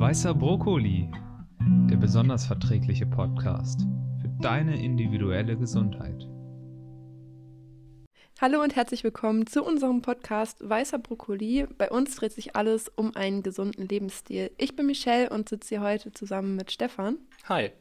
Weißer Brokkoli, der besonders verträgliche Podcast für deine individuelle Gesundheit. Hallo und herzlich willkommen zu unserem Podcast Weißer Brokkoli. Bei uns dreht sich alles um einen gesunden Lebensstil. Ich bin Michelle und sitze hier heute zusammen mit Stefan. Hi.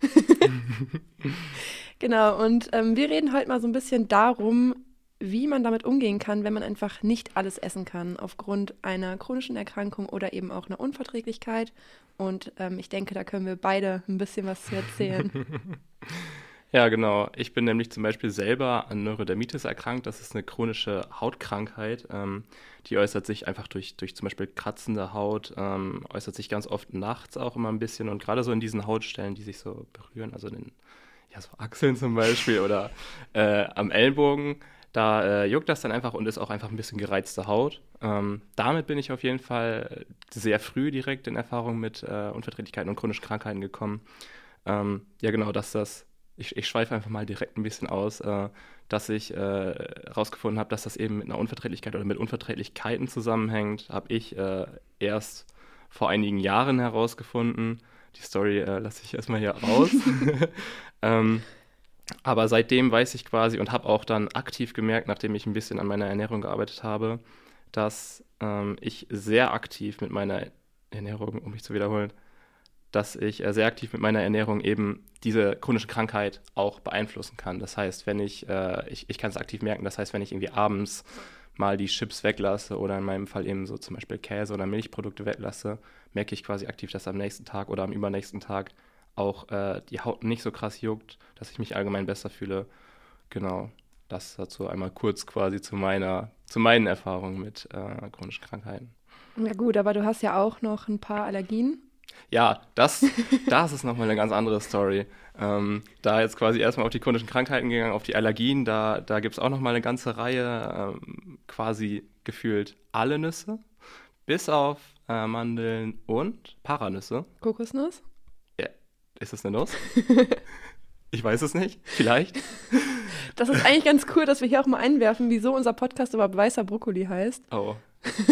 genau, und ähm, wir reden heute mal so ein bisschen darum, wie man damit umgehen kann, wenn man einfach nicht alles essen kann, aufgrund einer chronischen Erkrankung oder eben auch einer Unverträglichkeit. Und ähm, ich denke, da können wir beide ein bisschen was zu erzählen. ja, genau. Ich bin nämlich zum Beispiel selber an Neurodermitis erkrankt. Das ist eine chronische Hautkrankheit. Ähm, die äußert sich einfach durch, durch zum Beispiel kratzende Haut, ähm, äußert sich ganz oft nachts auch immer ein bisschen. Und gerade so in diesen Hautstellen, die sich so berühren, also in den ja, so Achseln zum Beispiel oder äh, am Ellbogen, da äh, juckt das dann einfach und ist auch einfach ein bisschen gereizte Haut. Ähm, damit bin ich auf jeden Fall sehr früh direkt in Erfahrung mit äh, Unverträglichkeiten und chronischen Krankheiten gekommen. Ähm, ja, genau, dass das, ich, ich schweife einfach mal direkt ein bisschen aus, äh, dass ich herausgefunden äh, habe, dass das eben mit einer Unverträglichkeit oder mit Unverträglichkeiten zusammenhängt, habe ich äh, erst vor einigen Jahren herausgefunden. Die Story äh, lasse ich erstmal hier raus. ähm, aber seitdem weiß ich quasi und habe auch dann aktiv gemerkt, nachdem ich ein bisschen an meiner Ernährung gearbeitet habe, dass ähm, ich sehr aktiv mit meiner Ernährung, um mich zu wiederholen, dass ich äh, sehr aktiv mit meiner Ernährung eben diese chronische Krankheit auch beeinflussen kann. Das heißt, wenn ich, äh, ich, ich kann es aktiv merken, das heißt, wenn ich irgendwie abends mal die Chips weglasse oder in meinem Fall eben so zum Beispiel Käse oder Milchprodukte weglasse, merke ich quasi aktiv, dass am nächsten Tag oder am übernächsten Tag auch äh, die Haut nicht so krass juckt, dass ich mich allgemein besser fühle. Genau, das dazu einmal kurz quasi zu meiner, zu meinen Erfahrungen mit äh, chronischen Krankheiten. Ja gut, aber du hast ja auch noch ein paar Allergien. Ja, das, das ist nochmal eine ganz andere Story. Ähm, da jetzt quasi erstmal auf die chronischen Krankheiten gegangen, auf die Allergien, da, da gibt es auch nochmal eine ganze Reihe, ähm, quasi gefühlt alle Nüsse, bis auf äh, Mandeln und Paranüsse. Kokosnuss? Ist das eine Nuss? ich weiß es nicht. Vielleicht. Das ist eigentlich ganz cool, dass wir hier auch mal einwerfen, wieso unser Podcast überhaupt weißer Brokkoli heißt. Oh.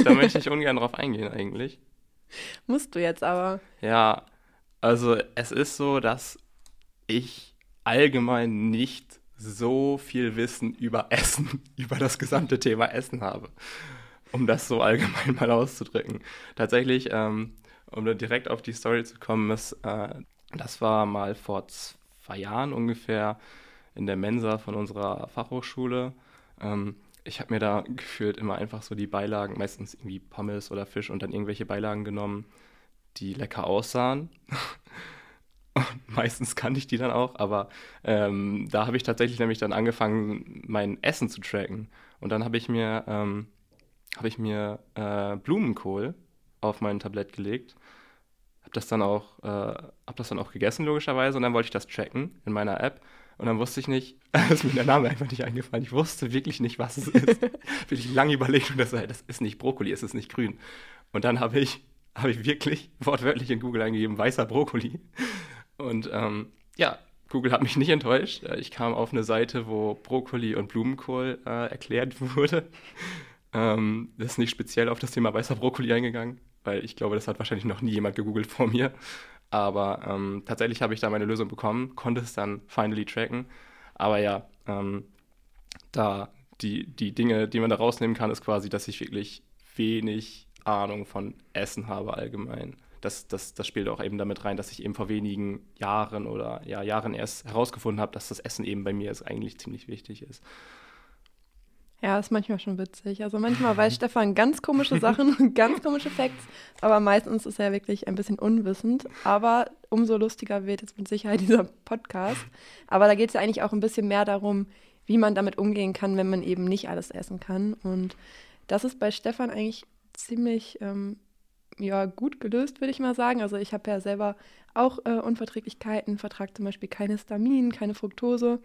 Da möchte ich ungern drauf eingehen, eigentlich. Musst du jetzt aber. Ja, also es ist so, dass ich allgemein nicht so viel Wissen über Essen, über das gesamte Thema Essen habe, um das so allgemein mal auszudrücken. Tatsächlich, ähm, um direkt auf die Story zu kommen, ist äh, das war mal vor zwei Jahren ungefähr in der Mensa von unserer Fachhochschule. Ähm, ich habe mir da gefühlt immer einfach so die Beilagen, meistens irgendwie Pommes oder Fisch und dann irgendwelche Beilagen genommen, die lecker aussahen. meistens kannte ich die dann auch, aber ähm, da habe ich tatsächlich nämlich dann angefangen, mein Essen zu tracken. Und dann habe ich mir, ähm, hab ich mir äh, Blumenkohl auf mein Tablett gelegt habe das dann auch, äh, habe das dann auch gegessen logischerweise und dann wollte ich das tracken in meiner App und dann wusste ich nicht, ist mir der Name einfach nicht eingefallen. Ich wusste wirklich nicht, was es ist. wirklich lange überlegt und das, das ist nicht Brokkoli, es ist nicht grün. Und dann habe ich, habe ich wirklich wortwörtlich in Google eingegeben weißer Brokkoli und ähm, ja, Google hat mich nicht enttäuscht. Äh, ich kam auf eine Seite, wo Brokkoli und Blumenkohl äh, erklärt wurde. Ähm, das ist nicht speziell auf das Thema weißer Brokkoli eingegangen weil ich glaube, das hat wahrscheinlich noch nie jemand gegoogelt vor mir. Aber ähm, tatsächlich habe ich da meine Lösung bekommen, konnte es dann finally tracken. Aber ja, ähm, da die, die Dinge, die man da rausnehmen kann, ist quasi, dass ich wirklich wenig Ahnung von Essen habe allgemein. Das, das, das spielt auch eben damit rein, dass ich eben vor wenigen Jahren oder ja, Jahren erst herausgefunden habe, dass das Essen eben bei mir ist, eigentlich ziemlich wichtig ist. Ja, ist manchmal schon witzig. Also manchmal weiß Stefan ganz komische Sachen und ganz komische Facts, aber meistens ist er wirklich ein bisschen unwissend. Aber umso lustiger wird jetzt mit Sicherheit dieser Podcast. Aber da geht es ja eigentlich auch ein bisschen mehr darum, wie man damit umgehen kann, wenn man eben nicht alles essen kann. Und das ist bei Stefan eigentlich ziemlich ähm, ja, gut gelöst, würde ich mal sagen. Also ich habe ja selber auch äh, Unverträglichkeiten, vertrage zum Beispiel keine Histamin, keine Fructose.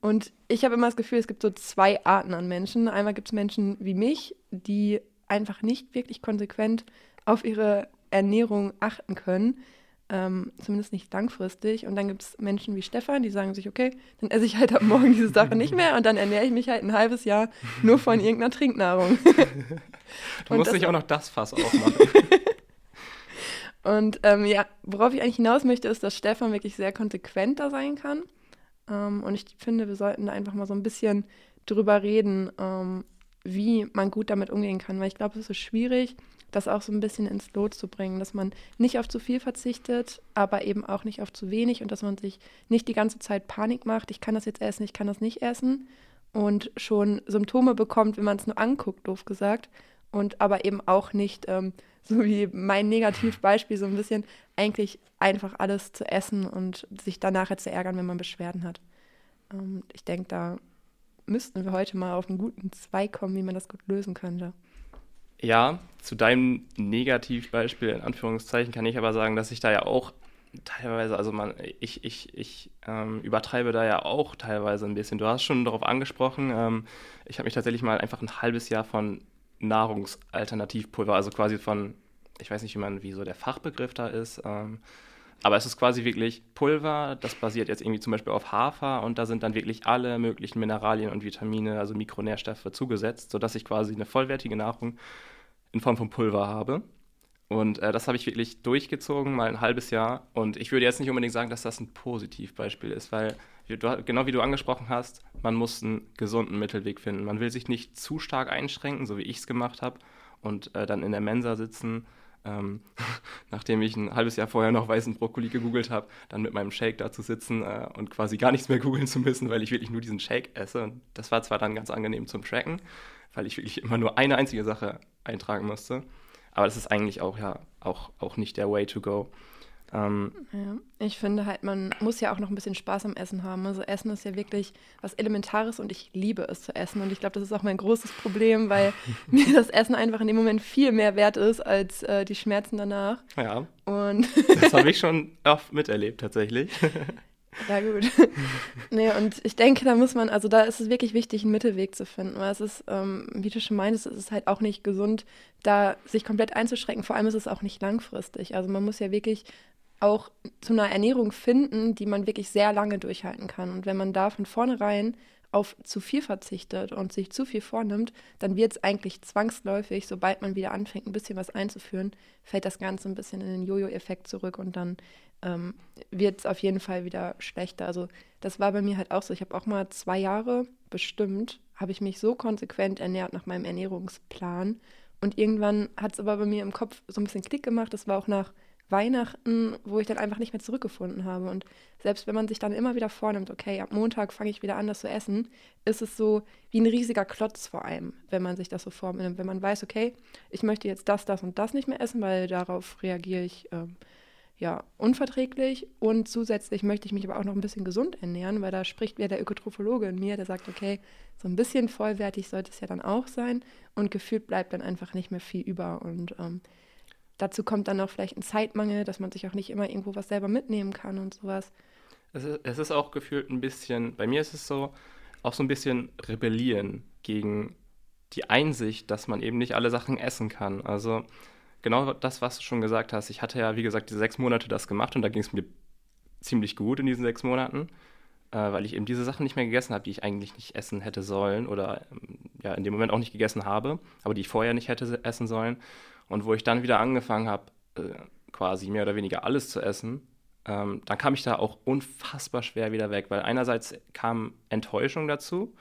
Und ich habe immer das Gefühl, es gibt so zwei Arten an Menschen. Einmal gibt es Menschen wie mich, die einfach nicht wirklich konsequent auf ihre Ernährung achten können. Ähm, zumindest nicht langfristig. Und dann gibt es Menschen wie Stefan, die sagen sich, okay, dann esse ich halt ab morgen diese Sache nicht mehr und dann ernähre ich mich halt ein halbes Jahr nur von irgendeiner Trinknahrung. du musst nicht auch noch das Fass aufmachen. Und ähm, ja, worauf ich eigentlich hinaus möchte, ist, dass Stefan wirklich sehr konsequent da sein kann. Ähm, und ich finde, wir sollten da einfach mal so ein bisschen drüber reden, ähm, wie man gut damit umgehen kann. Weil ich glaube, es ist schwierig, das auch so ein bisschen ins Lot zu bringen, dass man nicht auf zu viel verzichtet, aber eben auch nicht auf zu wenig und dass man sich nicht die ganze Zeit Panik macht, ich kann das jetzt essen, ich kann das nicht essen und schon Symptome bekommt, wenn man es nur anguckt, doof gesagt. Und aber eben auch nicht, ähm, so wie mein Negativbeispiel, so ein bisschen eigentlich einfach alles zu essen und sich danach zu ärgern, wenn man Beschwerden hat. Ähm, ich denke, da müssten wir heute mal auf einen guten Zweig kommen, wie man das gut lösen könnte. Ja, zu deinem Negativbeispiel in Anführungszeichen kann ich aber sagen, dass ich da ja auch teilweise, also man, ich, ich, ich ähm, übertreibe da ja auch teilweise ein bisschen. Du hast schon darauf angesprochen, ähm, ich habe mich tatsächlich mal einfach ein halbes Jahr von Nahrungsalternativpulver, also quasi von, ich weiß nicht, wie man, wie so der Fachbegriff da ist, ähm, aber es ist quasi wirklich Pulver, das basiert jetzt irgendwie zum Beispiel auf Hafer und da sind dann wirklich alle möglichen Mineralien und Vitamine, also Mikronährstoffe zugesetzt, sodass ich quasi eine vollwertige Nahrung in Form von Pulver habe. Und äh, das habe ich wirklich durchgezogen, mal ein halbes Jahr. Und ich würde jetzt nicht unbedingt sagen, dass das ein Positivbeispiel ist, weil, du, genau wie du angesprochen hast, man muss einen gesunden Mittelweg finden. Man will sich nicht zu stark einschränken, so wie ich es gemacht habe, und äh, dann in der Mensa sitzen ähm, nachdem ich ein halbes Jahr vorher noch weißen Brokkoli gegoogelt habe, dann mit meinem Shake da zu sitzen äh, und quasi gar nichts mehr googeln zu müssen, weil ich wirklich nur diesen Shake esse. Und das war zwar dann ganz angenehm zum Tracken, weil ich wirklich immer nur eine einzige Sache eintragen musste. Aber das ist eigentlich auch ja auch, auch nicht der Way to go. Ähm, ja, ich finde halt, man muss ja auch noch ein bisschen Spaß am Essen haben. Also Essen ist ja wirklich was Elementares und ich liebe es zu essen. Und ich glaube, das ist auch mein großes Problem, weil mir das Essen einfach in dem Moment viel mehr wert ist als äh, die Schmerzen danach. Ja. Und das habe ich schon oft miterlebt tatsächlich. Ja, gut. nee, und ich denke, da muss man, also da ist es wirklich wichtig, einen Mittelweg zu finden, weil es ist, ähm, wie du schon meintest, es ist halt auch nicht gesund, da sich komplett einzuschränken. Vor allem ist es auch nicht langfristig. Also man muss ja wirklich auch zu einer Ernährung finden, die man wirklich sehr lange durchhalten kann. Und wenn man da von vornherein auf zu viel verzichtet und sich zu viel vornimmt, dann wird es eigentlich zwangsläufig, sobald man wieder anfängt, ein bisschen was einzuführen, fällt das Ganze ein bisschen in den Jojo-Effekt zurück und dann ähm, wird es auf jeden Fall wieder schlechter. Also das war bei mir halt auch so. Ich habe auch mal zwei Jahre bestimmt, habe ich mich so konsequent ernährt nach meinem Ernährungsplan. Und irgendwann hat es aber bei mir im Kopf so ein bisschen Klick gemacht. Das war auch nach Weihnachten, wo ich dann einfach nicht mehr zurückgefunden habe. Und selbst wenn man sich dann immer wieder vornimmt, okay, ab Montag fange ich wieder an, das zu essen, ist es so wie ein riesiger Klotz vor allem, wenn man sich das so vornimmt. Wenn man weiß, okay, ich möchte jetzt das, das und das nicht mehr essen, weil darauf reagiere ich ähm, ja unverträglich. Und zusätzlich möchte ich mich aber auch noch ein bisschen gesund ernähren, weil da spricht wieder der Ökotrophologe in mir, der sagt, okay, so ein bisschen vollwertig sollte es ja dann auch sein. Und gefühlt bleibt dann einfach nicht mehr viel über. Und ähm, Dazu kommt dann auch vielleicht ein Zeitmangel, dass man sich auch nicht immer irgendwo was selber mitnehmen kann und sowas. Es ist, es ist auch gefühlt ein bisschen, bei mir ist es so, auch so ein bisschen rebellieren gegen die Einsicht, dass man eben nicht alle Sachen essen kann. Also genau das, was du schon gesagt hast. Ich hatte ja, wie gesagt, diese sechs Monate das gemacht und da ging es mir ziemlich gut in diesen sechs Monaten, äh, weil ich eben diese Sachen nicht mehr gegessen habe, die ich eigentlich nicht essen hätte sollen oder ähm, ja in dem Moment auch nicht gegessen habe, aber die ich vorher nicht hätte essen sollen. Und wo ich dann wieder angefangen habe, äh, quasi mehr oder weniger alles zu essen, ähm, dann kam ich da auch unfassbar schwer wieder weg, weil einerseits kam Enttäuschung dazu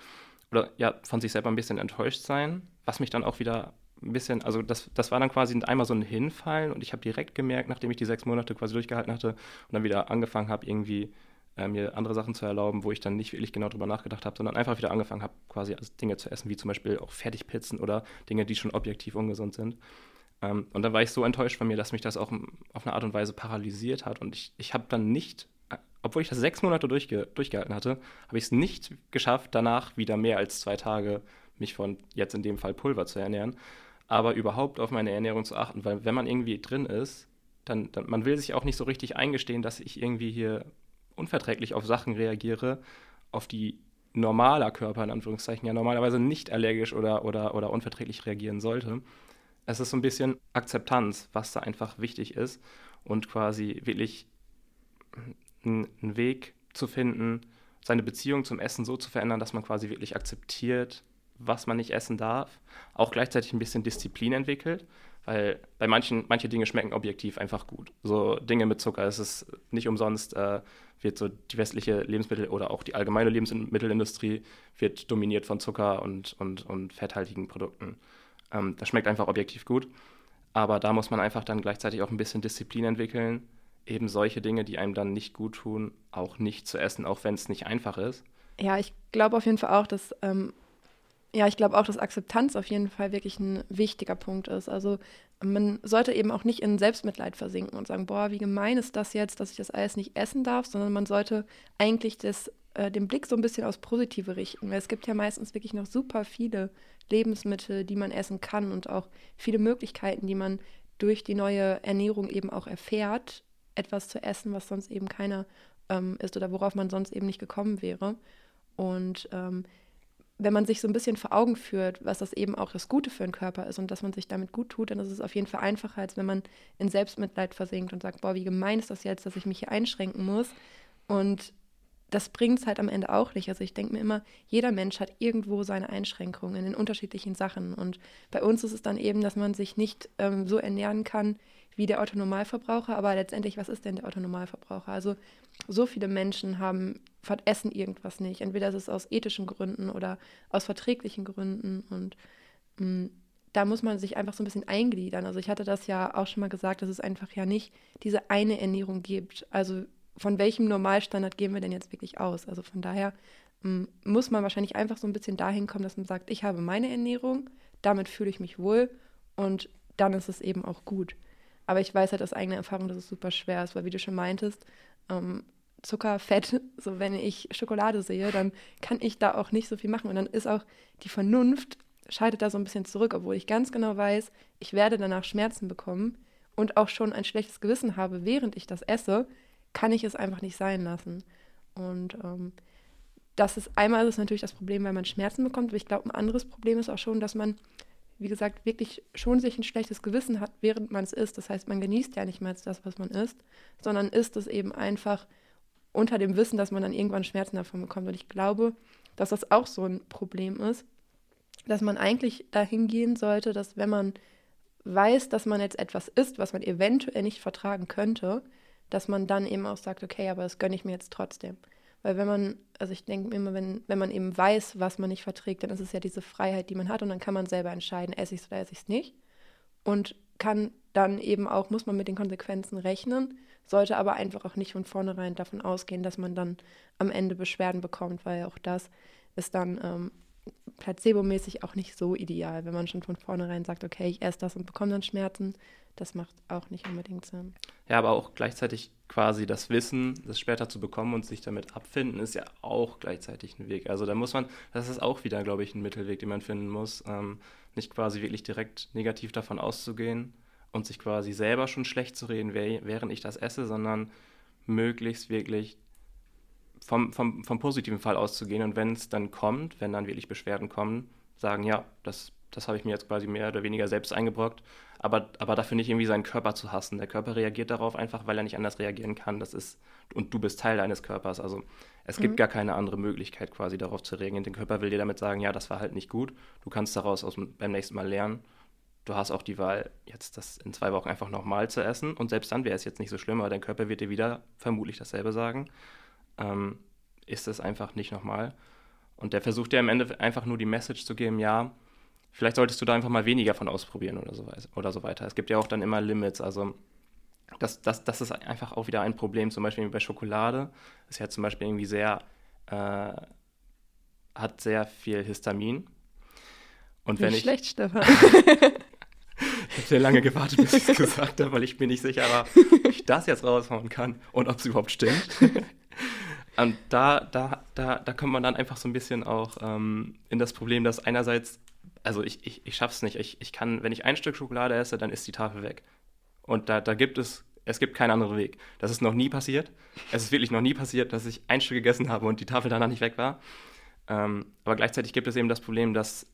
oder ja, von sich selber ein bisschen enttäuscht sein, was mich dann auch wieder ein bisschen, also das, das war dann quasi einmal so ein Hinfallen und ich habe direkt gemerkt, nachdem ich die sechs Monate quasi durchgehalten hatte und dann wieder angefangen habe, irgendwie äh, mir andere Sachen zu erlauben, wo ich dann nicht wirklich genau drüber nachgedacht habe, sondern einfach wieder angefangen habe, quasi Dinge zu essen, wie zum Beispiel auch Fertigpizzen oder Dinge, die schon objektiv ungesund sind. Ähm, und dann war ich so enttäuscht von mir, dass mich das auch auf eine Art und Weise paralysiert hat. Und ich, ich habe dann nicht, obwohl ich das sechs Monate durchge durchgehalten hatte, habe ich es nicht geschafft, danach wieder mehr als zwei Tage mich von jetzt in dem Fall Pulver zu ernähren, aber überhaupt auf meine Ernährung zu achten, weil wenn man irgendwie drin ist, dann, dann man will sich auch nicht so richtig eingestehen, dass ich irgendwie hier unverträglich auf Sachen reagiere, auf die normaler Körper in Anführungszeichen ja normalerweise nicht allergisch oder, oder, oder unverträglich reagieren sollte es ist so ein bisschen Akzeptanz, was da einfach wichtig ist und quasi wirklich einen Weg zu finden, seine Beziehung zum Essen so zu verändern, dass man quasi wirklich akzeptiert, was man nicht essen darf, auch gleichzeitig ein bisschen Disziplin entwickelt, Weil bei manchen, manche Dinge schmecken objektiv einfach gut. So Dinge mit Zucker, es ist nicht umsonst, äh, wird so die westliche Lebensmittel- oder auch die allgemeine Lebensmittelindustrie wird dominiert von Zucker und, und, und fetthaltigen Produkten. Ähm, das schmeckt einfach objektiv gut. Aber da muss man einfach dann gleichzeitig auch ein bisschen Disziplin entwickeln, eben solche Dinge, die einem dann nicht gut tun, auch nicht zu essen, auch wenn es nicht einfach ist. Ja, ich glaube auf jeden Fall auch, dass ähm, ja, ich glaube auch, dass Akzeptanz auf jeden Fall wirklich ein wichtiger Punkt ist. Also man sollte eben auch nicht in Selbstmitleid versinken und sagen, boah, wie gemein ist das jetzt, dass ich das alles nicht essen darf, sondern man sollte eigentlich das, äh, den Blick so ein bisschen aufs Positive richten. Weil es gibt ja meistens wirklich noch super viele Lebensmittel, die man essen kann und auch viele Möglichkeiten, die man durch die neue Ernährung eben auch erfährt, etwas zu essen, was sonst eben keiner ähm, ist oder worauf man sonst eben nicht gekommen wäre. Und ähm, wenn man sich so ein bisschen vor Augen führt, was das eben auch das Gute für den Körper ist und dass man sich damit gut tut, dann ist es auf jeden Fall einfacher, als wenn man in Selbstmitleid versinkt und sagt, boah, wie gemein ist das jetzt, dass ich mich hier einschränken muss. Und das bringt es halt am Ende auch nicht. Also ich denke mir immer, jeder Mensch hat irgendwo seine Einschränkungen in unterschiedlichen Sachen. Und bei uns ist es dann eben, dass man sich nicht ähm, so ernähren kann wie der Autonormalverbraucher. Aber letztendlich, was ist denn der Autonormalverbraucher? Also so viele Menschen haben, essen irgendwas nicht. Entweder ist es aus ethischen Gründen oder aus verträglichen Gründen. Und mh, mm, da muss man sich einfach so ein bisschen eingliedern. Also ich hatte das ja auch schon mal gesagt, dass es einfach ja nicht diese eine Ernährung gibt. Also von welchem Normalstandard gehen wir denn jetzt wirklich aus? Also von daher mm, muss man wahrscheinlich einfach so ein bisschen dahin kommen, dass man sagt, ich habe meine Ernährung, damit fühle ich mich wohl und dann ist es eben auch gut. Aber ich weiß halt aus eigener Erfahrung, dass es super schwer ist, weil wie du schon meintest, ähm, Zucker, Fett, so wenn ich Schokolade sehe, dann kann ich da auch nicht so viel machen. Und dann ist auch die Vernunft, scheidet da so ein bisschen zurück, obwohl ich ganz genau weiß, ich werde danach Schmerzen bekommen und auch schon ein schlechtes Gewissen habe, während ich das esse, kann ich es einfach nicht sein lassen. Und ähm, das ist einmal ist natürlich das Problem, weil man Schmerzen bekommt, aber ich glaube, ein anderes Problem ist auch schon, dass man, wie gesagt, wirklich schon sich ein schlechtes Gewissen hat, während man es isst. Das heißt, man genießt ja nicht mehr das, was man isst, sondern isst es eben einfach unter dem Wissen, dass man dann irgendwann Schmerzen davon bekommt. Und ich glaube, dass das auch so ein Problem ist, dass man eigentlich dahin gehen sollte, dass wenn man weiß, dass man jetzt etwas isst, was man eventuell nicht vertragen könnte, dass man dann eben auch sagt, okay, aber das gönne ich mir jetzt trotzdem. Weil wenn man, also ich denke immer, wenn, wenn man eben weiß, was man nicht verträgt, dann ist es ja diese Freiheit, die man hat und dann kann man selber entscheiden, esse ich es oder esse ich es nicht. Und kann dann eben auch, muss man mit den Konsequenzen rechnen, sollte aber einfach auch nicht von vornherein davon ausgehen, dass man dann am Ende Beschwerden bekommt, weil auch das ist dann ähm, placebo-mäßig auch nicht so ideal, wenn man schon von vornherein sagt, okay, ich esse das und bekomme dann Schmerzen, das macht auch nicht unbedingt Sinn. Ja, aber auch gleichzeitig quasi das Wissen, das später zu bekommen und sich damit abfinden, ist ja auch gleichzeitig ein Weg. Also da muss man, das ist auch wieder, glaube ich, ein Mittelweg, den man finden muss, ähm, nicht quasi wirklich direkt negativ davon auszugehen und sich quasi selber schon schlecht zu reden, während ich das esse, sondern möglichst wirklich vom, vom, vom positiven Fall auszugehen und wenn es dann kommt, wenn dann wirklich Beschwerden kommen, sagen, ja, das das habe ich mir jetzt quasi mehr oder weniger selbst eingebrockt. Aber, aber dafür nicht irgendwie seinen Körper zu hassen. Der Körper reagiert darauf einfach, weil er nicht anders reagieren kann. Das ist, und du bist Teil deines Körpers. Also es gibt mhm. gar keine andere Möglichkeit, quasi darauf zu reagieren. Der Körper will dir damit sagen, ja, das war halt nicht gut. Du kannst daraus aus, beim nächsten Mal lernen. Du hast auch die Wahl, jetzt das in zwei Wochen einfach nochmal zu essen. Und selbst dann wäre es jetzt nicht so schlimm, aber dein Körper wird dir wieder vermutlich dasselbe sagen. Ähm, ist es einfach nicht nochmal. Und der versucht dir am Ende einfach nur die Message zu geben, ja, vielleicht solltest du da einfach mal weniger von ausprobieren oder so, oder so weiter. Es gibt ja auch dann immer Limits. Also das, das, das ist einfach auch wieder ein Problem. Zum Beispiel bei Schokolade ist ja zum Beispiel irgendwie sehr, äh, hat sehr viel Histamin. Und wenn schlecht, ich, Stefan. ich habe sehr lange gewartet, bis ich es gesagt habe, weil ich mir nicht sicher war, ob ich das jetzt raushauen kann und ob es überhaupt stimmt. Und da, da, da, da kommt man dann einfach so ein bisschen auch ähm, in das Problem, dass einerseits also ich, ich, ich schaff's nicht. Ich, ich kann, wenn ich ein Stück Schokolade esse, dann ist die Tafel weg. Und da, da gibt es, es gibt keinen anderen Weg. Das ist noch nie passiert. Es ist wirklich noch nie passiert, dass ich ein Stück gegessen habe und die Tafel danach nicht weg war. Ähm, aber gleichzeitig gibt es eben das Problem, dass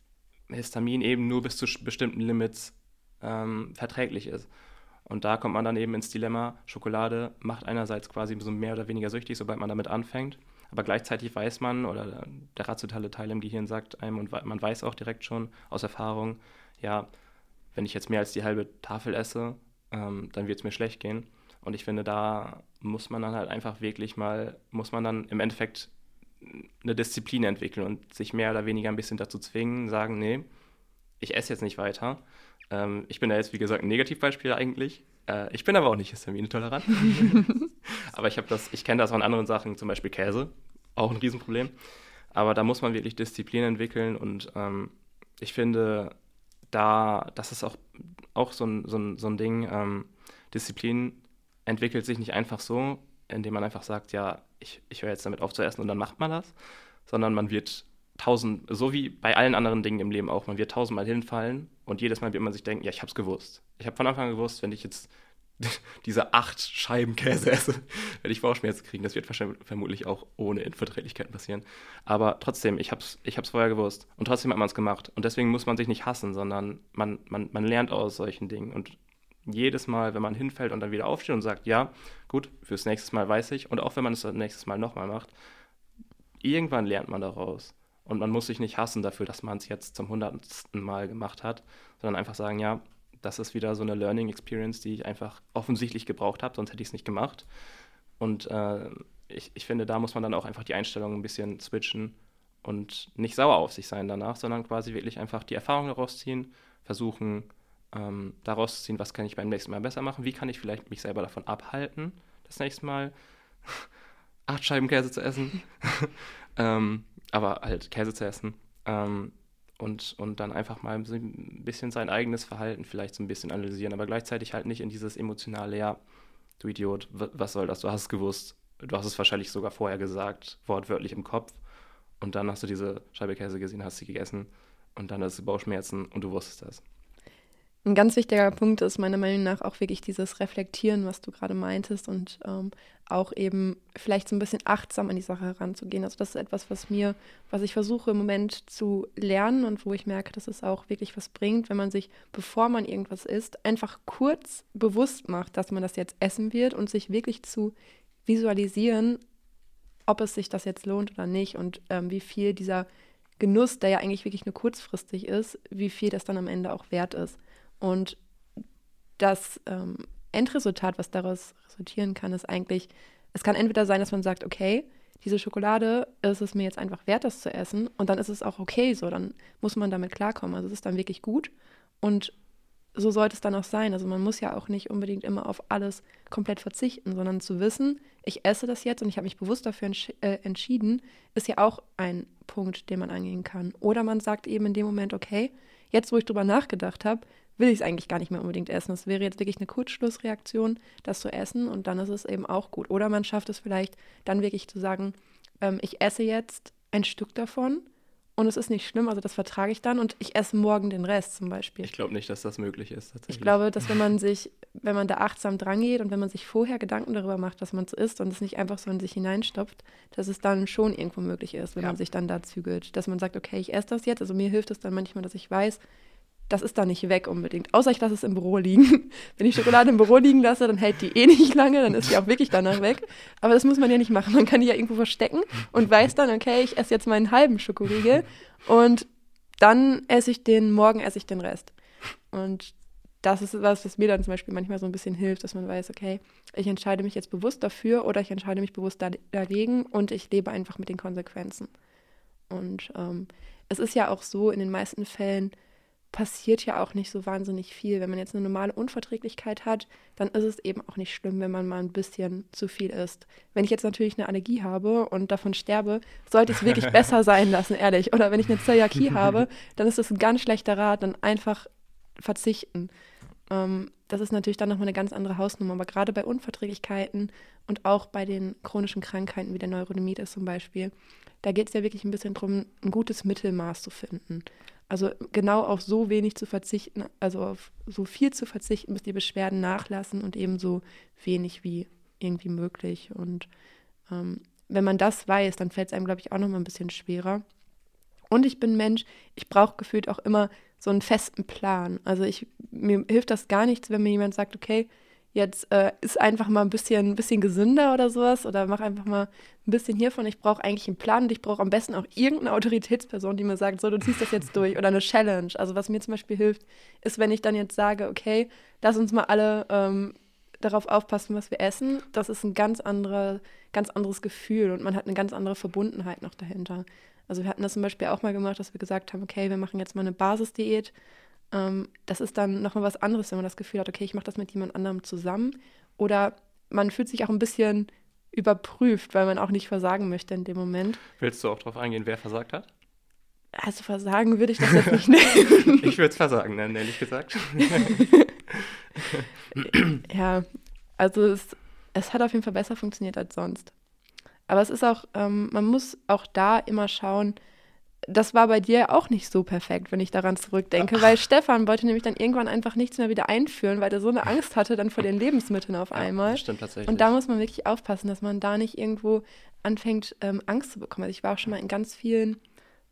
Histamin eben nur bis zu bestimmten Limits ähm, verträglich ist. Und da kommt man dann eben ins Dilemma, Schokolade macht einerseits quasi so mehr oder weniger süchtig, sobald man damit anfängt. Aber gleichzeitig weiß man, oder der rationale Teil im Gehirn sagt einem, und man weiß auch direkt schon aus Erfahrung, ja, wenn ich jetzt mehr als die halbe Tafel esse, ähm, dann wird es mir schlecht gehen. Und ich finde, da muss man dann halt einfach wirklich mal, muss man dann im Endeffekt eine Disziplin entwickeln und sich mehr oder weniger ein bisschen dazu zwingen, sagen, nee, ich esse jetzt nicht weiter. Ähm, ich bin da jetzt, wie gesagt, ein Negativbeispiel eigentlich. Äh, ich bin aber auch nicht histaminintolerant. aber ich habe das, ich kenne das von anderen Sachen, zum Beispiel Käse, auch ein Riesenproblem. Aber da muss man wirklich Disziplin entwickeln und ähm, ich finde, da, das ist auch, auch so, ein, so, ein, so ein Ding, ähm, Disziplin entwickelt sich nicht einfach so, indem man einfach sagt, ja, ich, ich höre jetzt damit auf zu essen und dann macht man das, sondern man wird tausend, so wie bei allen anderen Dingen im Leben auch, man wird tausendmal hinfallen und jedes Mal wird man sich denken, ja, ich habe es gewusst. Ich habe von Anfang an gewusst, wenn ich jetzt diese acht Scheiben Käse esse, werde ich Bauchschmerzen kriegen. Das wird vermutlich auch ohne Inverträglichkeiten passieren. Aber trotzdem, ich habe es ich vorher gewusst und trotzdem hat man es gemacht. Und deswegen muss man sich nicht hassen, sondern man, man, man lernt aus solchen Dingen. Und jedes Mal, wenn man hinfällt und dann wieder aufsteht und sagt, ja, gut, fürs nächste Mal weiß ich, und auch wenn man es das nächste Mal nochmal macht, irgendwann lernt man daraus. Und man muss sich nicht hassen dafür, dass man es jetzt zum hundertsten Mal gemacht hat, sondern einfach sagen, ja, das ist wieder so eine Learning Experience, die ich einfach offensichtlich gebraucht habe, sonst hätte ich es nicht gemacht. Und äh, ich, ich finde, da muss man dann auch einfach die Einstellung ein bisschen switchen und nicht sauer auf sich sein danach, sondern quasi wirklich einfach die Erfahrung daraus ziehen, versuchen, ähm, daraus zu ziehen, was kann ich beim nächsten Mal besser machen, wie kann ich vielleicht mich selber davon abhalten, das nächste Mal acht Scheiben Käse zu essen, ähm, aber halt Käse zu essen ähm, und, und dann einfach mal ein bisschen sein eigenes Verhalten vielleicht so ein bisschen analysieren, aber gleichzeitig halt nicht in dieses emotionale, ja, du Idiot, was soll das, du hast es gewusst, du hast es wahrscheinlich sogar vorher gesagt, wortwörtlich im Kopf. Und dann hast du diese Scheibe Käse gesehen, hast sie gegessen und dann hast du Bauchschmerzen und du wusstest das. Ein ganz wichtiger Punkt ist meiner Meinung nach auch wirklich dieses Reflektieren, was du gerade meintest und ähm, auch eben vielleicht so ein bisschen achtsam an die Sache heranzugehen. Also das ist etwas, was mir, was ich versuche im Moment zu lernen und wo ich merke, dass es auch wirklich was bringt, wenn man sich, bevor man irgendwas isst, einfach kurz bewusst macht, dass man das jetzt essen wird und sich wirklich zu visualisieren, ob es sich das jetzt lohnt oder nicht und ähm, wie viel dieser Genuss, der ja eigentlich wirklich nur kurzfristig ist, wie viel das dann am Ende auch wert ist. Und das ähm, Endresultat, was daraus resultieren kann, ist eigentlich, es kann entweder sein, dass man sagt, okay, diese Schokolade ist es mir jetzt einfach wert, das zu essen. Und dann ist es auch okay so, dann muss man damit klarkommen. Also es ist dann wirklich gut. Und so sollte es dann auch sein. Also man muss ja auch nicht unbedingt immer auf alles komplett verzichten, sondern zu wissen, ich esse das jetzt und ich habe mich bewusst dafür entsch äh, entschieden, ist ja auch ein Punkt, den man angehen kann. Oder man sagt eben in dem Moment, okay, jetzt wo ich drüber nachgedacht habe, will ich es eigentlich gar nicht mehr unbedingt essen. Es wäre jetzt wirklich eine Kurzschlussreaktion, das zu essen und dann ist es eben auch gut. Oder man schafft es vielleicht dann wirklich zu sagen, ähm, ich esse jetzt ein Stück davon und es ist nicht schlimm, also das vertrage ich dann und ich esse morgen den Rest zum Beispiel. Ich glaube nicht, dass das möglich ist. Ich glaube, dass wenn man sich, wenn man da achtsam dran geht und wenn man sich vorher Gedanken darüber macht, dass man es isst und es nicht einfach so in sich hineinstopft, dass es dann schon irgendwo möglich ist, wenn ja. man sich dann da zügelt. Dass man sagt, okay, ich esse das jetzt. Also mir hilft es dann manchmal, dass ich weiß, das ist da nicht weg unbedingt. Außer ich lasse es im Büro liegen. Wenn ich Schokolade im Büro liegen lasse, dann hält die eh nicht lange, dann ist die auch wirklich danach weg. Aber das muss man ja nicht machen. Man kann die ja irgendwo verstecken und weiß dann, okay, ich esse jetzt meinen halben Schokoriegel und dann esse ich den, morgen esse ich den Rest. Und das ist was, was mir dann zum Beispiel manchmal so ein bisschen hilft, dass man weiß, okay, ich entscheide mich jetzt bewusst dafür oder ich entscheide mich bewusst dagegen und ich lebe einfach mit den Konsequenzen. Und ähm, es ist ja auch so in den meisten Fällen, passiert ja auch nicht so wahnsinnig viel. Wenn man jetzt eine normale Unverträglichkeit hat, dann ist es eben auch nicht schlimm, wenn man mal ein bisschen zu viel isst. Wenn ich jetzt natürlich eine Allergie habe und davon sterbe, sollte es wirklich besser sein lassen, ehrlich. Oder wenn ich eine Zöliakie habe, dann ist das ein ganz schlechter Rat, dann einfach verzichten. Ähm, das ist natürlich dann nochmal eine ganz andere Hausnummer. Aber gerade bei Unverträglichkeiten und auch bei den chronischen Krankheiten wie der Neurodermitis zum Beispiel, da geht es ja wirklich ein bisschen darum, ein gutes Mittelmaß zu finden. Also genau auf so wenig zu verzichten, also auf so viel zu verzichten, bis die Beschwerden nachlassen und eben so wenig wie irgendwie möglich. Und ähm, wenn man das weiß, dann fällt es einem, glaube ich, auch noch mal ein bisschen schwerer. Und ich bin Mensch, ich brauche gefühlt auch immer so einen festen Plan. Also ich, mir hilft das gar nichts, wenn mir jemand sagt, okay, jetzt äh, ist einfach mal ein bisschen, ein bisschen gesünder oder sowas oder mach einfach mal ein bisschen hiervon. Ich brauche eigentlich einen Plan und ich brauche am besten auch irgendeine Autoritätsperson, die mir sagt, so, du ziehst das jetzt durch oder eine Challenge. Also was mir zum Beispiel hilft, ist, wenn ich dann jetzt sage, okay, lass uns mal alle ähm, darauf aufpassen, was wir essen. Das ist ein ganz, andere, ganz anderes Gefühl und man hat eine ganz andere Verbundenheit noch dahinter. Also wir hatten das zum Beispiel auch mal gemacht, dass wir gesagt haben, okay, wir machen jetzt mal eine Basisdiät ähm, das ist dann nochmal was anderes, wenn man das Gefühl hat, okay, ich mache das mit jemand anderem zusammen. Oder man fühlt sich auch ein bisschen überprüft, weil man auch nicht versagen möchte in dem Moment. Willst du auch darauf eingehen, wer versagt hat? Also versagen würde ich das jetzt nicht nennen. ich würde es versagen nennen, ehrlich gesagt. ja, also es, es hat auf jeden Fall besser funktioniert als sonst. Aber es ist auch, ähm, man muss auch da immer schauen, das war bei dir auch nicht so perfekt, wenn ich daran zurückdenke, weil Stefan wollte nämlich dann irgendwann einfach nichts mehr wieder einführen, weil er so eine Angst hatte dann vor den Lebensmitteln auf einmal. Ja, stimmt tatsächlich. Und da muss man wirklich aufpassen, dass man da nicht irgendwo anfängt, ähm, Angst zu bekommen. Also ich war auch schon mal in ganz vielen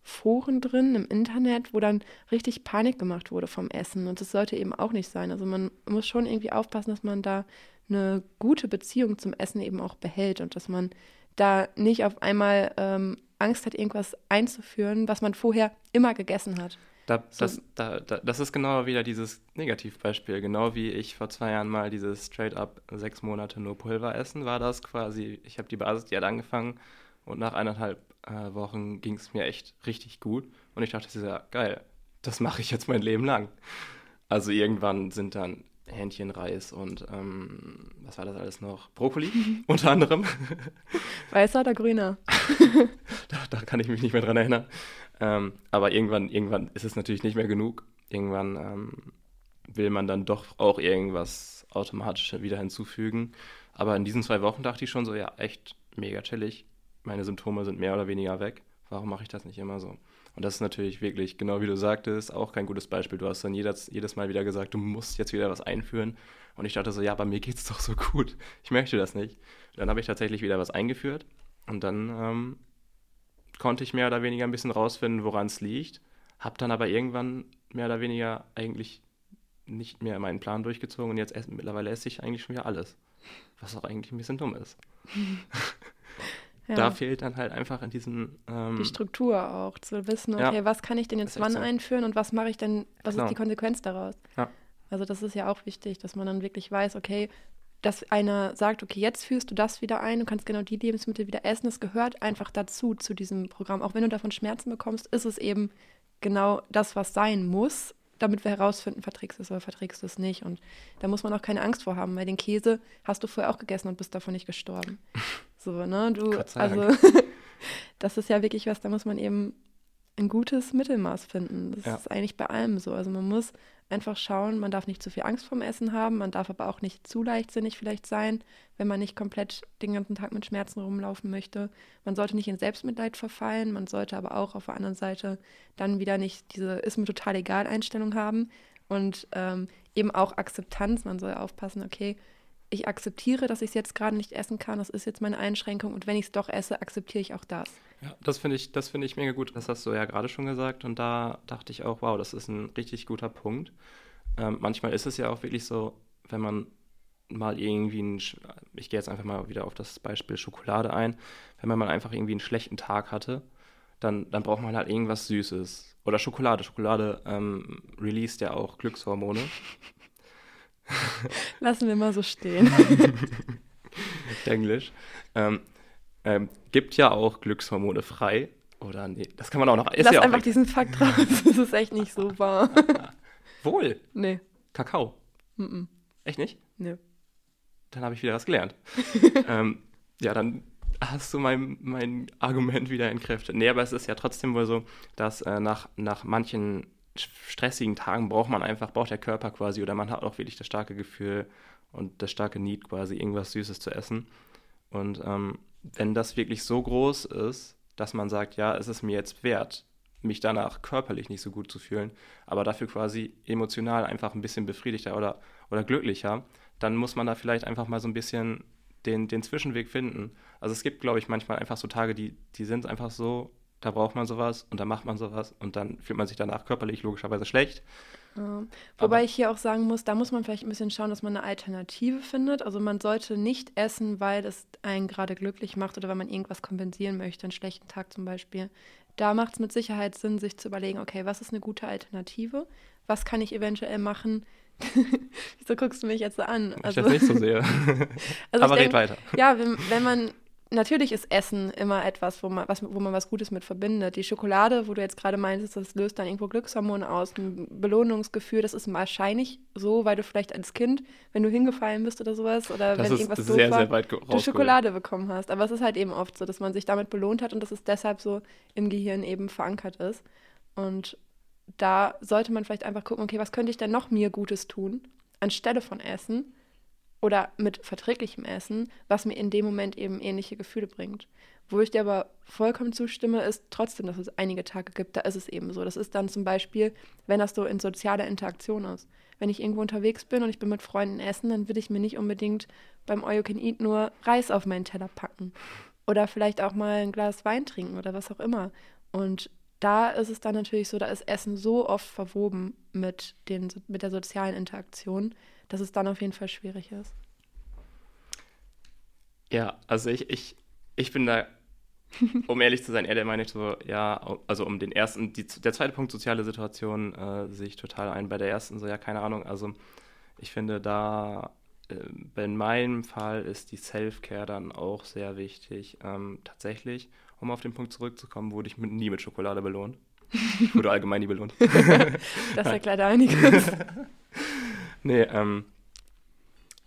Foren drin im Internet, wo dann richtig Panik gemacht wurde vom Essen. Und das sollte eben auch nicht sein. Also man muss schon irgendwie aufpassen, dass man da eine gute Beziehung zum Essen eben auch behält und dass man da nicht auf einmal ähm, Angst hat, irgendwas einzuführen, was man vorher immer gegessen hat. Da, so. das, da, da, das ist genau wieder dieses Negativbeispiel. Genau wie ich vor zwei Jahren mal dieses straight-up sechs Monate nur Pulver essen, war das quasi, ich habe die Basis, die hat angefangen und nach eineinhalb äh, Wochen ging es mir echt richtig gut. Und ich dachte, das ist ja geil, das mache ich jetzt mein Leben lang. Also irgendwann sind dann Hähnchenreis und ähm, was war das alles noch? Brokkoli unter anderem. Weißer oder grüner? da, da, kann ich mich nicht mehr dran erinnern. Ähm, aber irgendwann, irgendwann ist es natürlich nicht mehr genug. Irgendwann ähm, will man dann doch auch irgendwas automatisch wieder hinzufügen. Aber in diesen zwei Wochen dachte ich schon so, ja, echt mega chillig. Meine Symptome sind mehr oder weniger weg. Warum mache ich das nicht immer so? Und das ist natürlich wirklich, genau wie du sagtest, auch kein gutes Beispiel. Du hast dann jedes, jedes Mal wieder gesagt, du musst jetzt wieder was einführen. Und ich dachte so, ja, bei mir geht es doch so gut. Ich möchte das nicht. dann habe ich tatsächlich wieder was eingeführt. Und dann ähm, konnte ich mehr oder weniger ein bisschen rausfinden, woran es liegt. Habe dann aber irgendwann mehr oder weniger eigentlich nicht mehr meinen Plan durchgezogen. Und jetzt mittlerweile esse ich eigentlich schon wieder alles. Was auch eigentlich ein bisschen dumm ist. Ja. Da fehlt dann halt einfach in diesem. Ähm, die Struktur auch, zu wissen, okay, ja, was kann ich denn jetzt wann so. einführen und was mache ich denn, was genau. ist die Konsequenz daraus? Ja. Also, das ist ja auch wichtig, dass man dann wirklich weiß, okay, dass einer sagt, okay, jetzt führst du das wieder ein, du kannst genau die Lebensmittel wieder essen. Es gehört einfach dazu, zu diesem Programm. Auch wenn du davon Schmerzen bekommst, ist es eben genau das, was sein muss, damit wir herausfinden, verträgst du es oder verträgst du es nicht. Und da muss man auch keine Angst vor haben, weil den Käse hast du vorher auch gegessen und bist davon nicht gestorben. So, ne? Du, also, das ist ja wirklich was, da muss man eben ein gutes Mittelmaß finden. Das ja. ist eigentlich bei allem so. Also man muss einfach schauen, man darf nicht zu viel Angst vorm Essen haben, man darf aber auch nicht zu leichtsinnig vielleicht sein, wenn man nicht komplett den ganzen Tag mit Schmerzen rumlaufen möchte. Man sollte nicht in Selbstmitleid verfallen, man sollte aber auch auf der anderen Seite dann wieder nicht diese ist mir total egal Einstellung haben und ähm, eben auch Akzeptanz. Man soll aufpassen, okay, ich akzeptiere, dass ich es jetzt gerade nicht essen kann, das ist jetzt meine Einschränkung und wenn ich es doch esse, akzeptiere ich auch das. Ja, das finde ich, das ich mega gut. Das hast du ja gerade schon gesagt und da dachte ich auch, wow, das ist ein richtig guter Punkt. Ähm, manchmal ist es ja auch wirklich so, wenn man mal irgendwie ein, ich gehe jetzt einfach mal wieder auf das Beispiel Schokolade ein, wenn man mal einfach irgendwie einen schlechten Tag hatte, dann, dann braucht man halt irgendwas Süßes. Oder Schokolade. Schokolade ähm, released ja auch Glückshormone. Lassen wir mal so stehen. Englisch. Ähm, ähm, gibt ja auch Glückshormone frei. Oder nee, das kann man auch noch. Lass ja einfach diesen Fakt raus. Das ist echt nicht so wahr. Wohl. Nee. Kakao. Mm -mm. Echt nicht? Nee. Dann habe ich wieder was gelernt. ähm, ja, dann hast du mein, mein Argument wieder entkräftet. Nee, aber es ist ja trotzdem wohl so, dass äh, nach, nach manchen stressigen Tagen braucht man einfach, braucht der Körper quasi oder man hat auch wirklich das starke Gefühl und das starke Need quasi irgendwas Süßes zu essen. Und ähm, wenn das wirklich so groß ist, dass man sagt, ja, es ist mir jetzt wert, mich danach körperlich nicht so gut zu fühlen, aber dafür quasi emotional einfach ein bisschen befriedigter oder, oder glücklicher, dann muss man da vielleicht einfach mal so ein bisschen den, den Zwischenweg finden. Also es gibt, glaube ich, manchmal einfach so Tage, die, die sind einfach so da braucht man sowas und dann macht man sowas und dann fühlt man sich danach körperlich logischerweise schlecht. Ja. Wobei Aber ich hier auch sagen muss, da muss man vielleicht ein bisschen schauen, dass man eine Alternative findet. Also man sollte nicht essen, weil es einen gerade glücklich macht oder weil man irgendwas kompensieren möchte, einen schlechten Tag zum Beispiel. Da macht es mit Sicherheit Sinn, sich zu überlegen, okay, was ist eine gute Alternative? Was kann ich eventuell machen? Wieso guckst du mich jetzt so an? Also, ich das nicht so sehr. also Aber red weiter. Ja, wenn, wenn man natürlich ist Essen immer etwas, wo man, was, wo man was Gutes mit verbindet. Die Schokolade, wo du jetzt gerade meinst, das löst dann irgendwo Glückshormone aus, ein Belohnungsgefühl, das ist wahrscheinlich so, weil du vielleicht als Kind, wenn du hingefallen bist oder sowas, oder das wenn irgendwas doof sehr, war, sehr weit du Schokolade bekommen hast. Aber es ist halt eben oft so, dass man sich damit belohnt hat und dass es deshalb so im Gehirn eben verankert ist. Und da sollte man vielleicht einfach gucken, okay, was könnte ich denn noch mir Gutes tun, anstelle von Essen? Oder mit verträglichem Essen, was mir in dem Moment eben ähnliche Gefühle bringt. Wo ich dir aber vollkommen zustimme, ist trotzdem, dass es einige Tage gibt, da ist es eben so. Das ist dann zum Beispiel, wenn das so in sozialer Interaktion ist. Wenn ich irgendwo unterwegs bin und ich bin mit Freunden essen, dann will ich mir nicht unbedingt beim All You Can Eat nur Reis auf meinen Teller packen. Oder vielleicht auch mal ein Glas Wein trinken oder was auch immer. Und da ist es dann natürlich so, da ist Essen so oft verwoben mit, den, mit der sozialen Interaktion, dass es dann auf jeden Fall schwierig ist. Ja, also ich, ich, ich bin da, um ehrlich zu sein, eher der Meinung so, ja, also um den ersten, die, der zweite Punkt, soziale Situation, äh, sehe ich total ein. Bei der ersten so, ja, keine Ahnung, also ich finde da, äh, in meinem Fall ist die Self-Care dann auch sehr wichtig. Ähm, tatsächlich, um auf den Punkt zurückzukommen, wurde ich mit, nie mit Schokolade belohnt. Ich wurde allgemein nie belohnt. das erklärt einiges. Nee, ähm,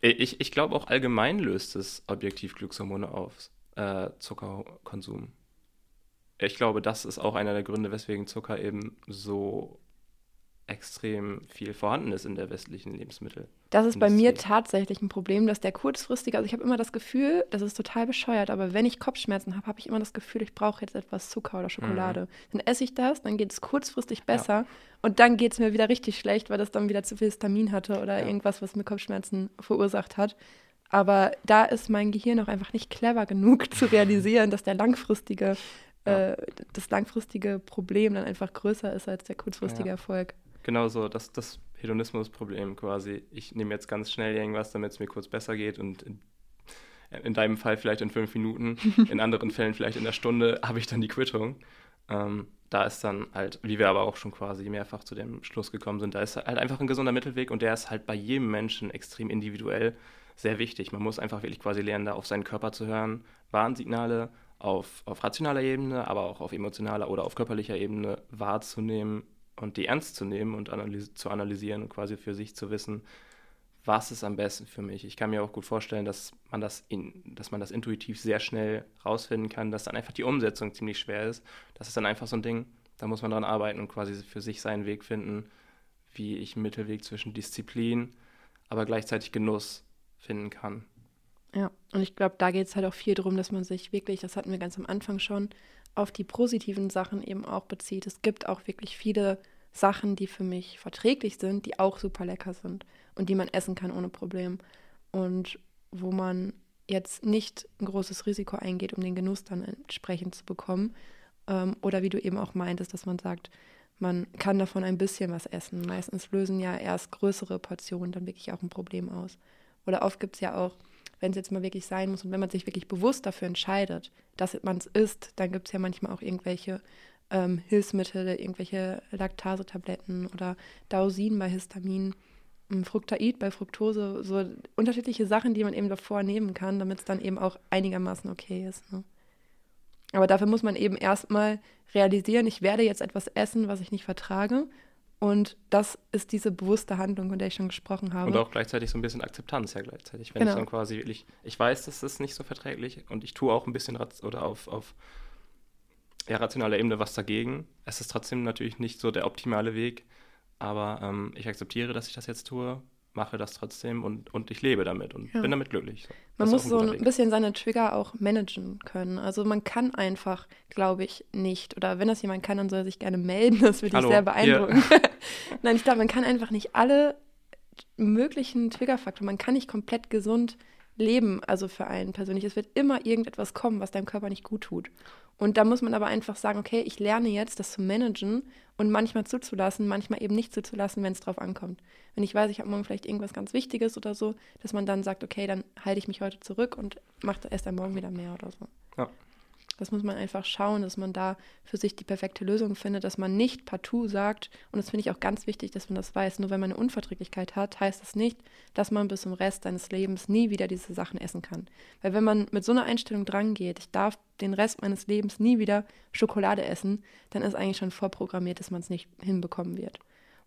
ich, ich glaube auch allgemein löst es objektiv Glückshormone auf, äh, Zuckerkonsum. Ich glaube, das ist auch einer der Gründe, weswegen Zucker eben so extrem viel vorhanden ist in der westlichen Lebensmittel. Das ist bei mir tatsächlich ein Problem, dass der kurzfristige, also ich habe immer das Gefühl, das ist total bescheuert, aber wenn ich Kopfschmerzen habe, habe ich immer das Gefühl, ich brauche jetzt etwas Zucker oder Schokolade. Mhm. Dann esse ich das, dann geht es kurzfristig besser ja. und dann geht es mir wieder richtig schlecht, weil das dann wieder zu viel Histamin hatte oder ja. irgendwas, was mir Kopfschmerzen verursacht hat. Aber da ist mein Gehirn auch einfach nicht clever genug zu realisieren, dass der langfristige, ja. äh, das langfristige Problem dann einfach größer ist als der kurzfristige Erfolg. Genau so, das, das Hedonismusproblem quasi. Ich nehme jetzt ganz schnell irgendwas, damit es mir kurz besser geht und in, in, deinem Fall vielleicht in fünf Minuten, in anderen Fällen vielleicht in einer Stunde habe ich dann die Quittung. Ähm, da ist dann halt, wie wir aber auch schon quasi mehrfach zu dem Schluss gekommen sind, da ist halt einfach ein gesunder Mittelweg und der ist halt bei jedem Menschen extrem individuell sehr wichtig. Man muss einfach wirklich quasi lernen, da auf seinen Körper zu hören, Warnsignale auf, auf rationaler Ebene, aber auch auf emotionaler oder auf körperlicher Ebene wahrzunehmen und die ernst zu nehmen und analyse, zu analysieren und quasi für sich zu wissen, was ist am besten für mich. Ich kann mir auch gut vorstellen, dass man das, in, dass man das intuitiv sehr schnell rausfinden kann, dass dann einfach die Umsetzung ziemlich schwer ist. Das ist dann einfach so ein Ding, da muss man dran arbeiten und quasi für sich seinen Weg finden, wie ich einen Mittelweg zwischen Disziplin, aber gleichzeitig Genuss finden kann. Ja, und ich glaube, da geht es halt auch viel darum, dass man sich wirklich, das hatten wir ganz am Anfang schon, auf die positiven Sachen eben auch bezieht. Es gibt auch wirklich viele Sachen, die für mich verträglich sind, die auch super lecker sind und die man essen kann ohne Problem. Und wo man jetzt nicht ein großes Risiko eingeht, um den Genuss dann entsprechend zu bekommen. Ähm, oder wie du eben auch meintest, dass man sagt, man kann davon ein bisschen was essen. Meistens lösen ja erst größere Portionen dann wirklich auch ein Problem aus. Oder oft gibt es ja auch wenn es jetzt mal wirklich sein muss und wenn man sich wirklich bewusst dafür entscheidet, dass man es isst, dann gibt es ja manchmal auch irgendwelche ähm, Hilfsmittel, irgendwelche Laktasetabletten oder Dausin bei Histamin, ähm, Fructaid bei Fructose, so unterschiedliche Sachen, die man eben davor nehmen kann, damit es dann eben auch einigermaßen okay ist. Ne? Aber dafür muss man eben erstmal realisieren, ich werde jetzt etwas essen, was ich nicht vertrage und das ist diese bewusste Handlung, von der ich schon gesprochen habe. Und auch gleichzeitig so ein bisschen Akzeptanz ja gleichzeitig. Wenn genau. ich dann quasi wirklich, ich weiß, das ist nicht so verträglich und ich tue auch ein bisschen oder auf, auf ja, rationaler Ebene was dagegen. Es ist trotzdem natürlich nicht so der optimale Weg, aber ähm, ich akzeptiere, dass ich das jetzt tue mache das trotzdem und, und ich lebe damit und ja. bin damit glücklich. So. Man muss ein so ein Weg. bisschen seine Trigger auch managen können. Also man kann einfach, glaube ich, nicht, oder wenn das jemand kann, dann soll er sich gerne melden, das würde ich sehr beeindrucken. Nein, ich glaube, man kann einfach nicht alle möglichen Triggerfaktoren, man kann nicht komplett gesund Leben, also für einen persönlich. Es wird immer irgendetwas kommen, was deinem Körper nicht gut tut. Und da muss man aber einfach sagen, okay, ich lerne jetzt, das zu managen und manchmal zuzulassen, manchmal eben nicht zuzulassen, wenn es drauf ankommt. Wenn ich weiß, ich habe morgen vielleicht irgendwas ganz Wichtiges oder so, dass man dann sagt, okay, dann halte ich mich heute zurück und mache erst dann morgen wieder mehr oder so. Ja. Das muss man einfach schauen, dass man da für sich die perfekte Lösung findet, dass man nicht partout sagt, und das finde ich auch ganz wichtig, dass man das weiß, nur wenn man eine Unverträglichkeit hat, heißt das nicht, dass man bis zum Rest seines Lebens nie wieder diese Sachen essen kann. Weil wenn man mit so einer Einstellung drangeht, ich darf den Rest meines Lebens nie wieder Schokolade essen, dann ist eigentlich schon vorprogrammiert, dass man es nicht hinbekommen wird.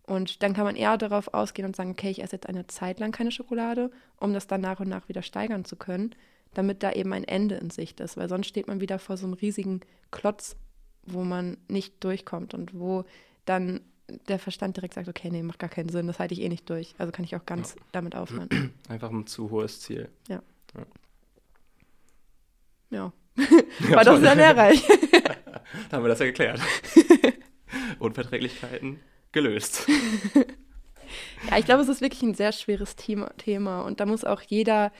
Und dann kann man eher darauf ausgehen und sagen, okay, ich esse jetzt eine Zeit lang keine Schokolade, um das dann nach und nach wieder steigern zu können damit da eben ein Ende in Sicht ist, weil sonst steht man wieder vor so einem riesigen Klotz, wo man nicht durchkommt und wo dann der Verstand direkt sagt, okay, nee, macht gar keinen Sinn, das halte ich eh nicht durch. Also kann ich auch ganz ja. damit aufhören. Einfach ein zu hohes Ziel. Ja. Ja. ja. War doch sehr lehrreich. da haben wir das ja geklärt. Unverträglichkeiten gelöst. ja, ich glaube, es ist wirklich ein sehr schweres Thema und da muss auch jeder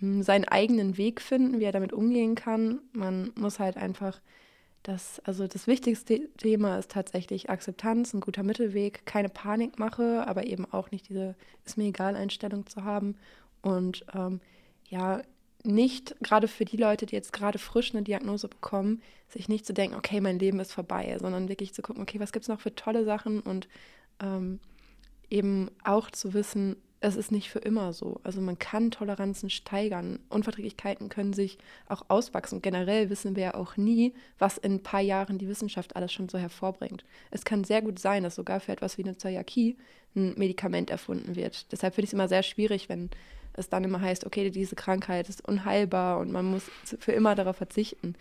seinen eigenen Weg finden, wie er damit umgehen kann. Man muss halt einfach das, also das wichtigste Thema ist tatsächlich Akzeptanz, ein guter Mittelweg, keine Panikmache, aber eben auch nicht diese ist mir egal Einstellung zu haben und ähm, ja, nicht gerade für die Leute, die jetzt gerade frisch eine Diagnose bekommen, sich nicht zu denken, okay, mein Leben ist vorbei, sondern wirklich zu gucken, okay, was gibt es noch für tolle Sachen und ähm, eben auch zu wissen, es ist nicht für immer so. Also man kann Toleranzen steigern. Unverträglichkeiten können sich auch auswachsen. generell wissen wir ja auch nie, was in ein paar Jahren die Wissenschaft alles schon so hervorbringt. Es kann sehr gut sein, dass sogar für etwas wie eine Zöliakie ein Medikament erfunden wird. Deshalb finde ich es immer sehr schwierig, wenn es dann immer heißt, okay, diese Krankheit ist unheilbar und man muss für immer darauf verzichten.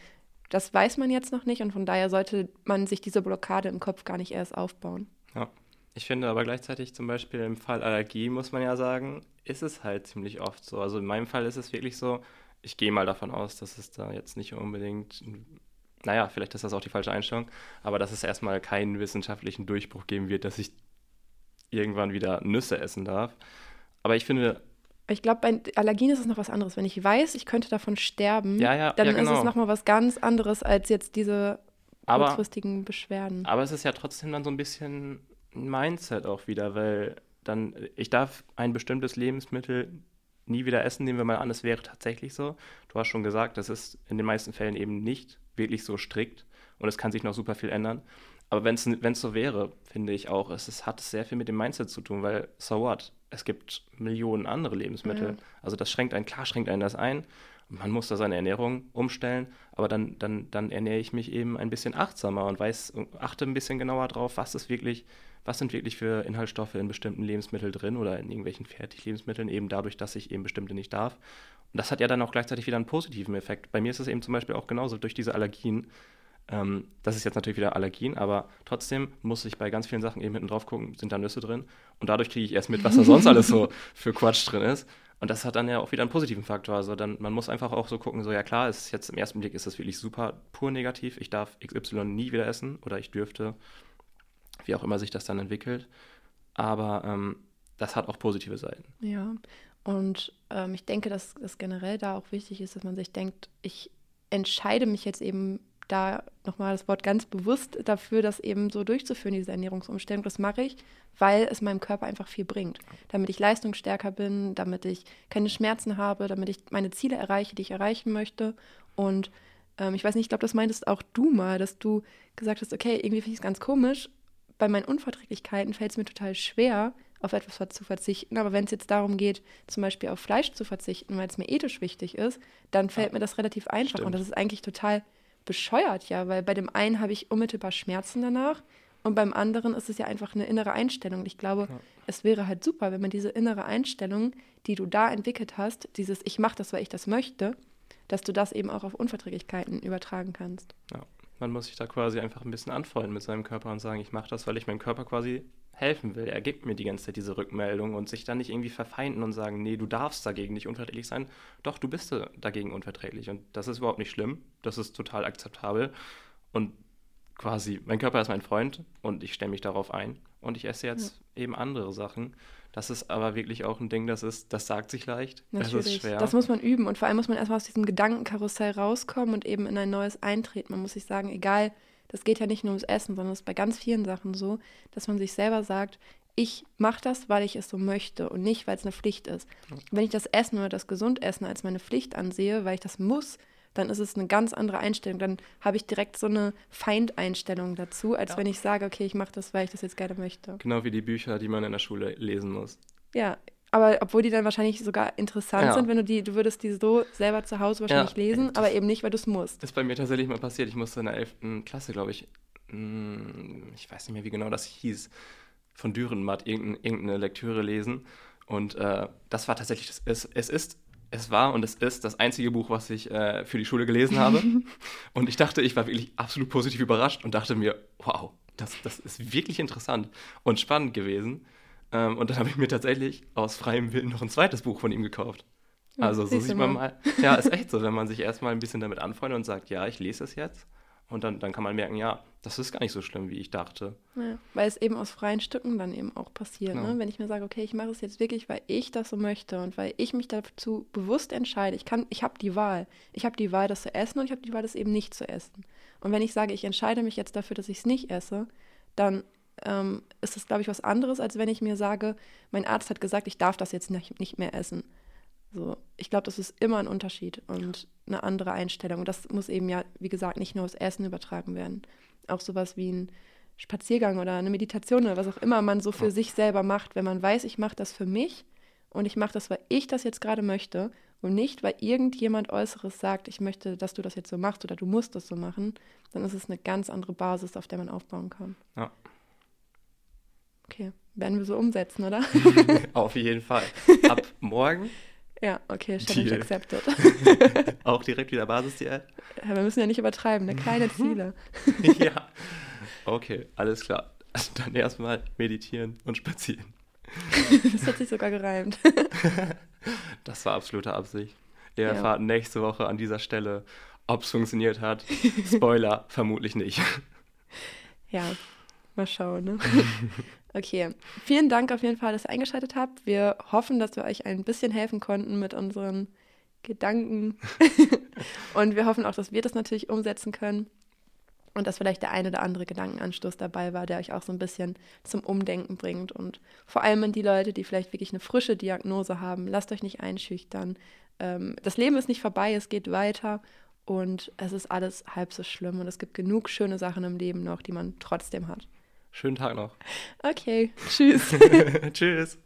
Das weiß man jetzt noch nicht und von daher sollte man sich diese Blockade im Kopf gar nicht erst aufbauen. Ja. Ich finde aber gleichzeitig zum Beispiel im Fall Allergie, muss man ja sagen, ist es halt ziemlich oft so. Also in meinem Fall ist es wirklich so, ich gehe mal davon aus, dass es da jetzt nicht unbedingt, naja, vielleicht ist das auch die falsche Einstellung, aber dass es erstmal keinen wissenschaftlichen Durchbruch geben wird, dass ich irgendwann wieder Nüsse essen darf. Aber ich finde, ich glaube, bei Allergien ist es noch was anderes. Wenn ich weiß, ich könnte davon sterben, ja, ja, dann ja, genau. ist es nochmal was ganz anderes als jetzt diese kurzfristigen aber, Beschwerden. Aber es ist ja trotzdem dann so ein bisschen Mindset auch wieder, weil dann, ich darf ein bestimmtes Lebensmittel nie wieder essen, nehmen wir mal an, es wäre tatsächlich so. Du hast schon gesagt, das ist in den meisten Fällen eben nicht wirklich so strikt und es kann sich noch super viel ändern. Aber wenn es so wäre, finde ich auch, es, es hat sehr viel mit dem Mindset zu tun, weil so what? Es gibt Millionen andere Lebensmittel. Ja. Also das schränkt einen, klar schränkt einen das ein. Man muss da seine Ernährung umstellen, aber dann, dann, dann ernähre ich mich eben ein bisschen achtsamer und weiß, achte ein bisschen genauer drauf, was ist wirklich was sind wirklich für Inhaltsstoffe in bestimmten Lebensmitteln drin oder in irgendwelchen Fertiglebensmitteln, eben dadurch, dass ich eben bestimmte nicht darf. Und das hat ja dann auch gleichzeitig wieder einen positiven Effekt. Bei mir ist es eben zum Beispiel auch genauso durch diese Allergien. Ähm, das ist jetzt natürlich wieder Allergien, aber trotzdem muss ich bei ganz vielen Sachen eben hinten drauf gucken, sind da Nüsse drin. Und dadurch kriege ich erst mit, was da sonst alles so für Quatsch drin ist. Und das hat dann ja auch wieder einen positiven Faktor. Also dann, man muss einfach auch so gucken, so ja klar, ist jetzt im ersten Blick ist das wirklich super pur negativ. Ich darf XY nie wieder essen oder ich dürfte wie auch immer sich das dann entwickelt. Aber ähm, das hat auch positive Seiten. Ja, und ähm, ich denke, dass es generell da auch wichtig ist, dass man sich denkt, ich entscheide mich jetzt eben da nochmal das Wort ganz bewusst dafür, das eben so durchzuführen, diese Ernährungsumstellung. Das mache ich, weil es meinem Körper einfach viel bringt. Damit ich leistungsstärker bin, damit ich keine Schmerzen habe, damit ich meine Ziele erreiche, die ich erreichen möchte. Und ähm, ich weiß nicht, ich glaube, das meintest auch du mal, dass du gesagt hast, okay, irgendwie finde ich es ganz komisch, bei meinen Unverträglichkeiten fällt es mir total schwer, auf etwas zu verzichten. Aber wenn es jetzt darum geht, zum Beispiel auf Fleisch zu verzichten, weil es mir ethisch wichtig ist, dann fällt ja, mir das relativ einfach. Stimmt. Und das ist eigentlich total bescheuert, ja, weil bei dem einen habe ich unmittelbar Schmerzen danach und beim anderen ist es ja einfach eine innere Einstellung. Und ich glaube, ja. es wäre halt super, wenn man diese innere Einstellung, die du da entwickelt hast, dieses Ich mache das, weil ich das möchte, dass du das eben auch auf Unverträglichkeiten übertragen kannst. Ja. Man muss sich da quasi einfach ein bisschen anfreunden mit seinem Körper und sagen, ich mache das, weil ich meinem Körper quasi helfen will. Er gibt mir die ganze Zeit diese Rückmeldung und sich dann nicht irgendwie verfeinden und sagen, nee, du darfst dagegen nicht unverträglich sein. Doch, du bist dagegen unverträglich und das ist überhaupt nicht schlimm. Das ist total akzeptabel und quasi, mein Körper ist mein Freund und ich stelle mich darauf ein und ich esse jetzt ja. eben andere Sachen. Das ist aber wirklich auch ein Ding, das ist, das sagt sich leicht. Natürlich. Das ist schwer. Das muss man üben und vor allem muss man erstmal aus diesem Gedankenkarussell rauskommen und eben in ein neues eintreten. Man muss sich sagen, egal, das geht ja nicht nur ums Essen, sondern es ist bei ganz vielen Sachen so, dass man sich selber sagt, ich mache das, weil ich es so möchte und nicht, weil es eine Pflicht ist. Wenn ich das Essen oder das Gesundessen als meine Pflicht ansehe, weil ich das muss, dann ist es eine ganz andere Einstellung. Dann habe ich direkt so eine Feindeinstellung dazu, als ja. wenn ich sage, okay, ich mache das, weil ich das jetzt gerne möchte. Genau wie die Bücher, die man in der Schule lesen muss. Ja, aber obwohl die dann wahrscheinlich sogar interessant ja. sind, wenn du die, du würdest die so selber zu Hause wahrscheinlich ja. lesen, aber eben nicht, weil du es musst. Das ist bei mir tatsächlich mal passiert. Ich musste in der 11. Klasse, glaube ich, hm, ich weiß nicht mehr, wie genau das hieß, von Dürrenmatt irgendeine, irgendeine Lektüre lesen. Und äh, das war tatsächlich, das, es, es ist es war und es ist das einzige Buch, was ich äh, für die Schule gelesen habe. und ich dachte, ich war wirklich absolut positiv überrascht und dachte mir, wow, das, das ist wirklich interessant und spannend gewesen. Ähm, und dann habe ich mir tatsächlich aus freiem Willen noch ein zweites Buch von ihm gekauft. Also so sieht man mal. Ja, ist echt so, wenn man sich erstmal ein bisschen damit anfreundet und sagt, ja, ich lese es jetzt und dann, dann kann man merken, ja, das ist gar nicht so schlimm, wie ich dachte. Ja, weil es eben aus freien Stücken dann eben auch passiert. Genau. Ne? Wenn ich mir sage, okay, ich mache es jetzt wirklich, weil ich das so möchte und weil ich mich dazu bewusst entscheide. Ich ich habe die Wahl. Ich habe die Wahl, das zu essen und ich habe die Wahl, das eben nicht zu essen. Und wenn ich sage, ich entscheide mich jetzt dafür, dass ich es nicht esse, dann ähm, ist das, glaube ich, was anderes, als wenn ich mir sage, mein Arzt hat gesagt, ich darf das jetzt nicht, nicht mehr essen. So, ich glaube, das ist immer ein Unterschied und eine andere Einstellung. Und das muss eben ja, wie gesagt, nicht nur aufs Essen übertragen werden. Auch sowas wie ein Spaziergang oder eine Meditation oder was auch immer man so für ja. sich selber macht, wenn man weiß, ich mache das für mich und ich mache das, weil ich das jetzt gerade möchte und nicht, weil irgendjemand Äußeres sagt, ich möchte, dass du das jetzt so machst oder du musst das so machen, dann ist es eine ganz andere Basis, auf der man aufbauen kann. Ja. Okay, werden wir so umsetzen, oder? auf jeden Fall. Ab morgen ja, okay, Challenge Deal. accepted. Auch direkt wieder Basisdiät? Ja, wir müssen ja nicht übertreiben, ne? kleine Ziele. ja, okay, alles klar. Also dann erstmal meditieren und spazieren. das hat sich sogar gereimt. das war absolute Absicht. Ihr ja. erfahrt nächste Woche an dieser Stelle, ob es funktioniert hat. Spoiler, vermutlich nicht. Ja, mal schauen. Ne? Okay, vielen Dank auf jeden Fall, dass ihr eingeschaltet habt. Wir hoffen, dass wir euch ein bisschen helfen konnten mit unseren Gedanken. und wir hoffen auch, dass wir das natürlich umsetzen können. Und dass vielleicht der eine oder andere Gedankenanstoß dabei war, der euch auch so ein bisschen zum Umdenken bringt. Und vor allem an die Leute, die vielleicht wirklich eine frische Diagnose haben, lasst euch nicht einschüchtern. Ähm, das Leben ist nicht vorbei, es geht weiter und es ist alles halb so schlimm. Und es gibt genug schöne Sachen im Leben noch, die man trotzdem hat. Schönen Tag noch. Okay, tschüss. tschüss.